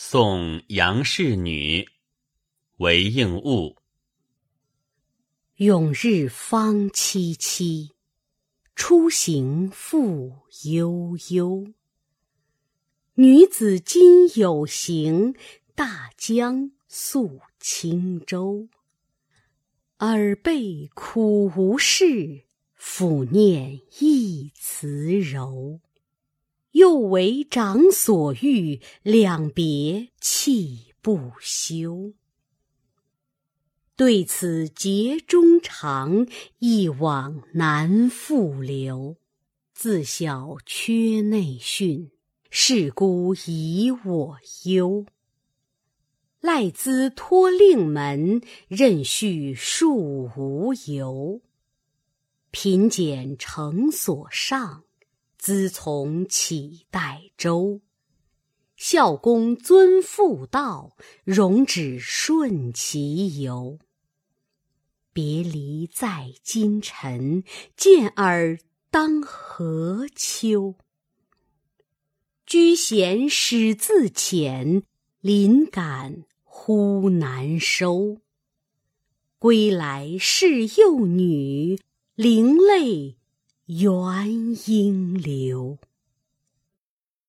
送杨氏女韦应物。永日方戚戚，初行复悠悠。女子今有行，大江诉轻舟。耳背苦无事，抚念一词柔。又为长所欲，两别泣不休。对此结衷肠，一往难复留。自小缺内训，是孤以我忧。赖兹托令门，任续庶无由。贫俭诚所上。资从启代周，孝公尊父道，容止顺其由。别离在今晨，见尔当何秋？居闲始自遣，临感忽难收。归来是幼女，灵泪。元婴流。